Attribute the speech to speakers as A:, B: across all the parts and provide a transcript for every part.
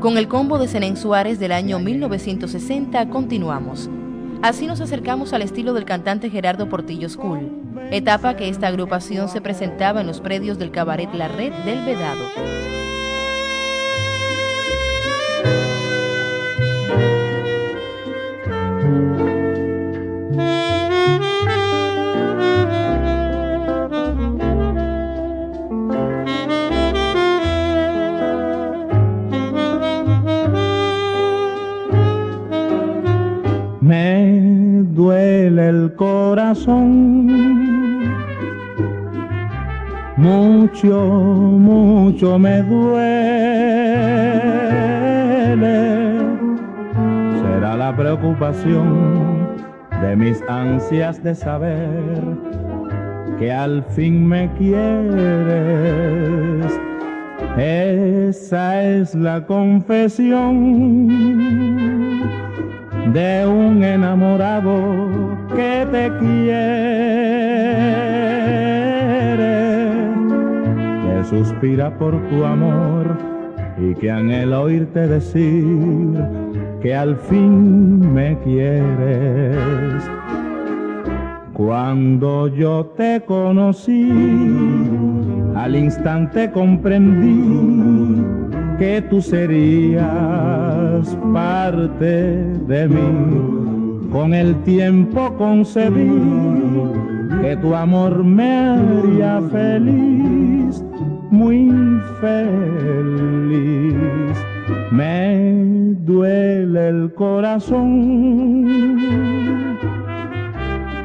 A: Con el combo de Zenén Suárez del año 1960 continuamos. Así nos acercamos al estilo del cantante Gerardo Portillo School, etapa que esta agrupación se presentaba en los predios del cabaret La Red del Vedado.
B: Mucho, mucho me duele. Será la preocupación de mis ansias de saber que al fin me quieres. Esa es la confesión de un enamorado que te quiere, suspira por tu amor y que anhela oírte decir que al fin me quieres. Cuando yo te conocí, al instante comprendí que tú serías parte de mí. Con el tiempo concebí que tu amor me haría feliz, muy feliz. Me duele el corazón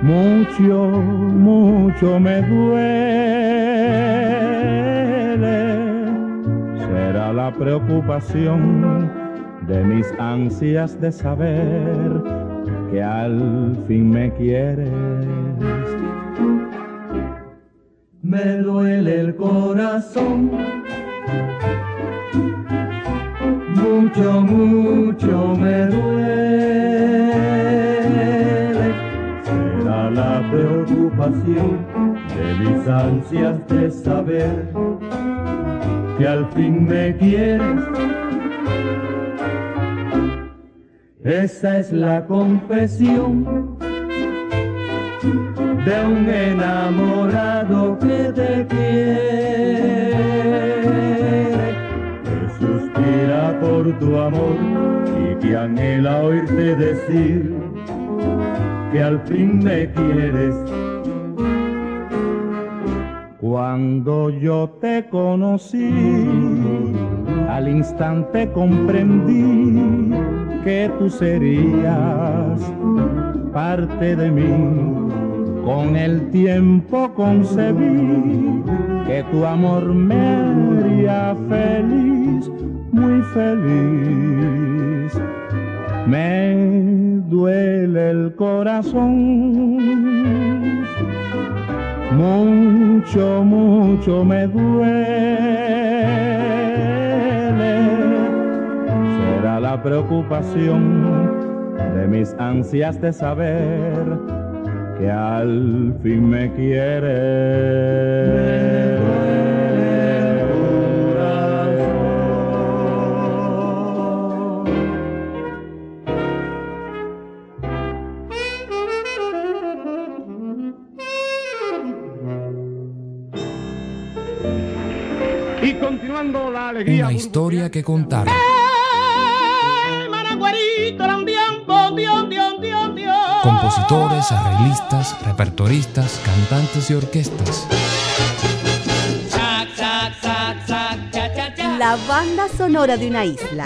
B: mucho, mucho me duele. Será la preocupación de mis ansias de saber que al fin me quieres.
C: Me duele el corazón, mucho, mucho me duele. Será la preocupación de mis ansias de saber que al fin me quieres. Esa es la confesión de un enamorado que te quiere, que suspira por tu amor y que anhela oírte decir que al fin me quieres.
B: Cuando yo te conocí, al instante comprendí que tú serías parte de mí. Con el tiempo concebí que tu amor me haría feliz, muy feliz. Me duele el corazón, mucho, mucho me duele la preocupación de mis ansias de saber que al fin me quiere.
D: Y continuando la alegría. Una historia que contar. Compositores, arreglistas, repertoristas, cantantes y orquestas.
E: La banda sonora de una isla.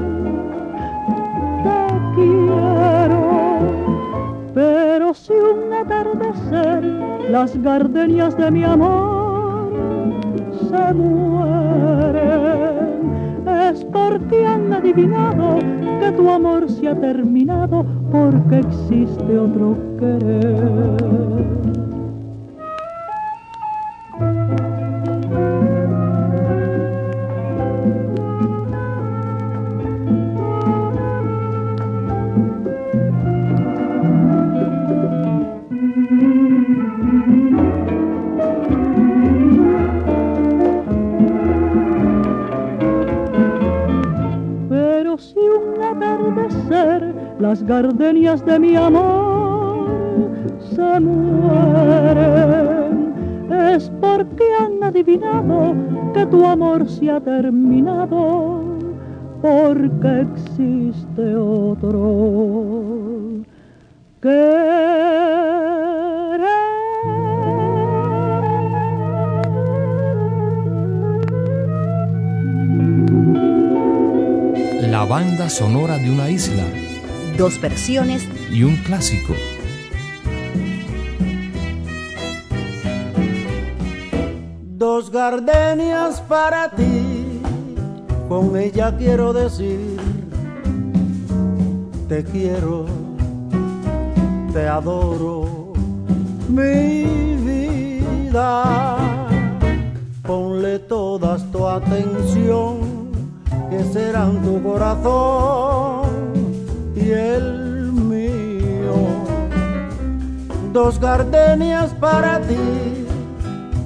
F: si un atardecer las gardenias de mi amor se mueren, es porque han adivinado que tu amor se ha terminado porque existe otro querer. Gardenias de mi amor se mueren. Es porque han adivinado que tu amor se ha terminado, porque existe otro que
D: La banda sonora de una isla.
E: Dos versiones
D: y un clásico.
G: Dos gardenias para ti, con ella quiero decir, te quiero, te adoro, mi vida. Ponle todas tu atención, que serán tu corazón el mío. Dos gardenias para ti,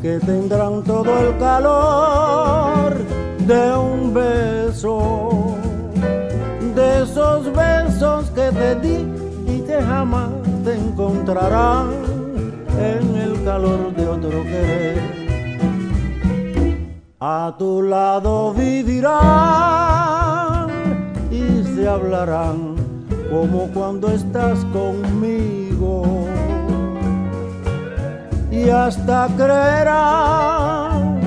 G: que tendrán todo el calor de un beso, de esos besos que te di y que jamás te encontrarán en el calor de otro querer. A tu lado vivirán y se hablarán como cuando estás conmigo. Y hasta creerán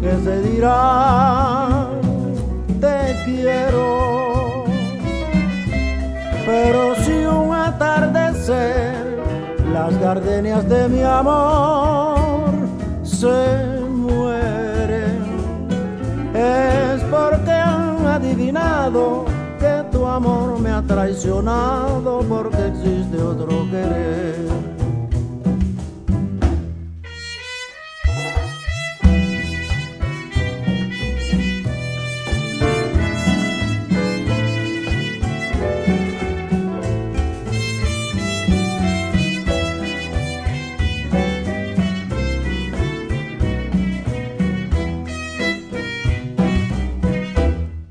G: que se dirán te quiero. Pero si un atardecer las gardenias de mi amor se es porque han adivinado amor me ha traicionado porque existe otro querer.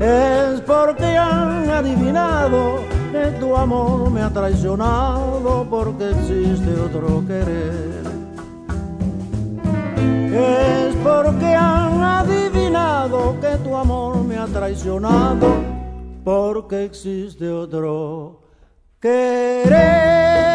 G: es porque han adivinado que tu amor me ha traicionado porque existe otro querer. Es porque han adivinado que tu amor me ha traicionado porque existe otro querer.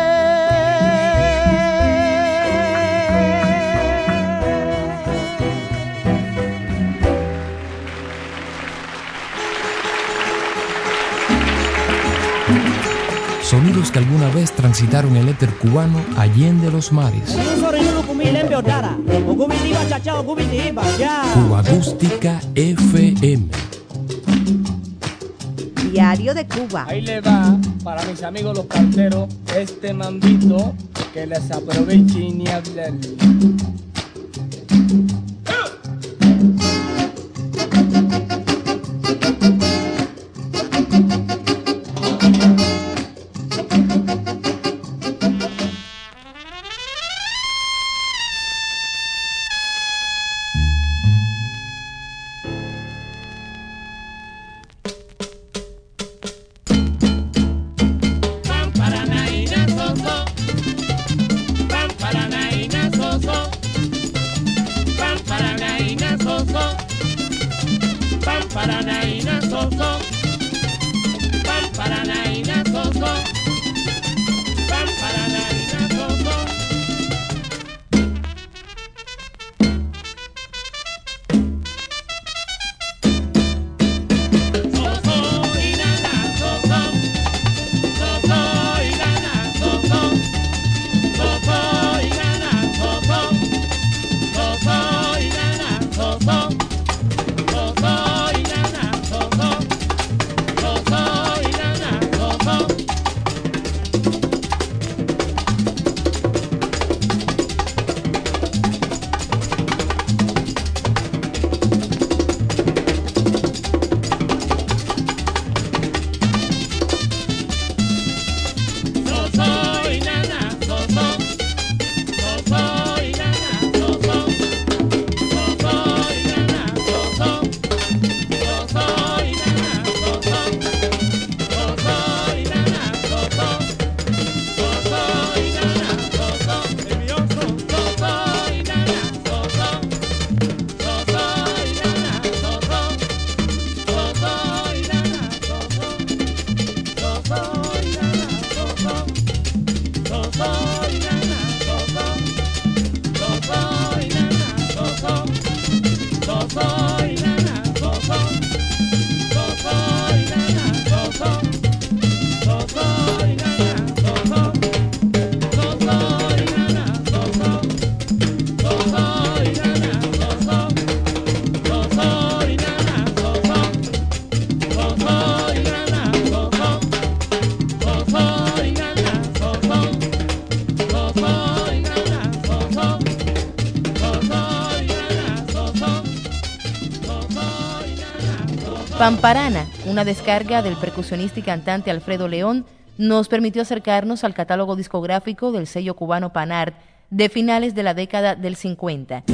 D: Que alguna vez transitaron el éter cubano allende los mares. Cuba Acústica FM.
E: Diario de Cuba.
H: Ahí le va para mis amigos los carteros este mambito que les aproveche ni hablar.
A: Pamparana, una descarga del percusionista y cantante Alfredo León, nos permitió acercarnos al catálogo discográfico del sello cubano Panart de finales de la década del 50.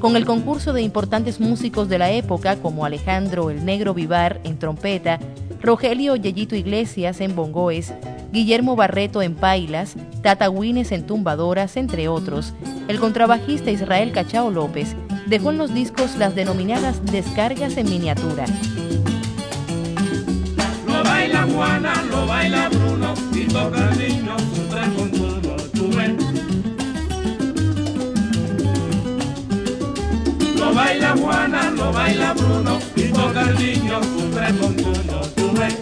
A: Con el concurso de importantes músicos de la época como Alejandro el Negro Vivar en trompeta, Rogelio Yeyito Iglesias en bongoes, Guillermo Barreto en pailas, Tata Wines en tumbadoras, entre otros, el contrabajista Israel Cachao López dejó en los discos las denominadas descargas en miniatura.
I: Lo baila Juana, lo baila Bruno, y toca el niño, con tú ves. Lo baila Juana, lo baila Bruno, y toca el niño, con tú ves.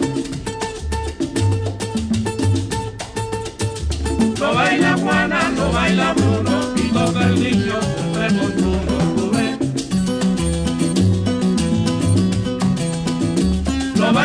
I: Lo baila Juana, lo baila Bruno, y toca el niño, con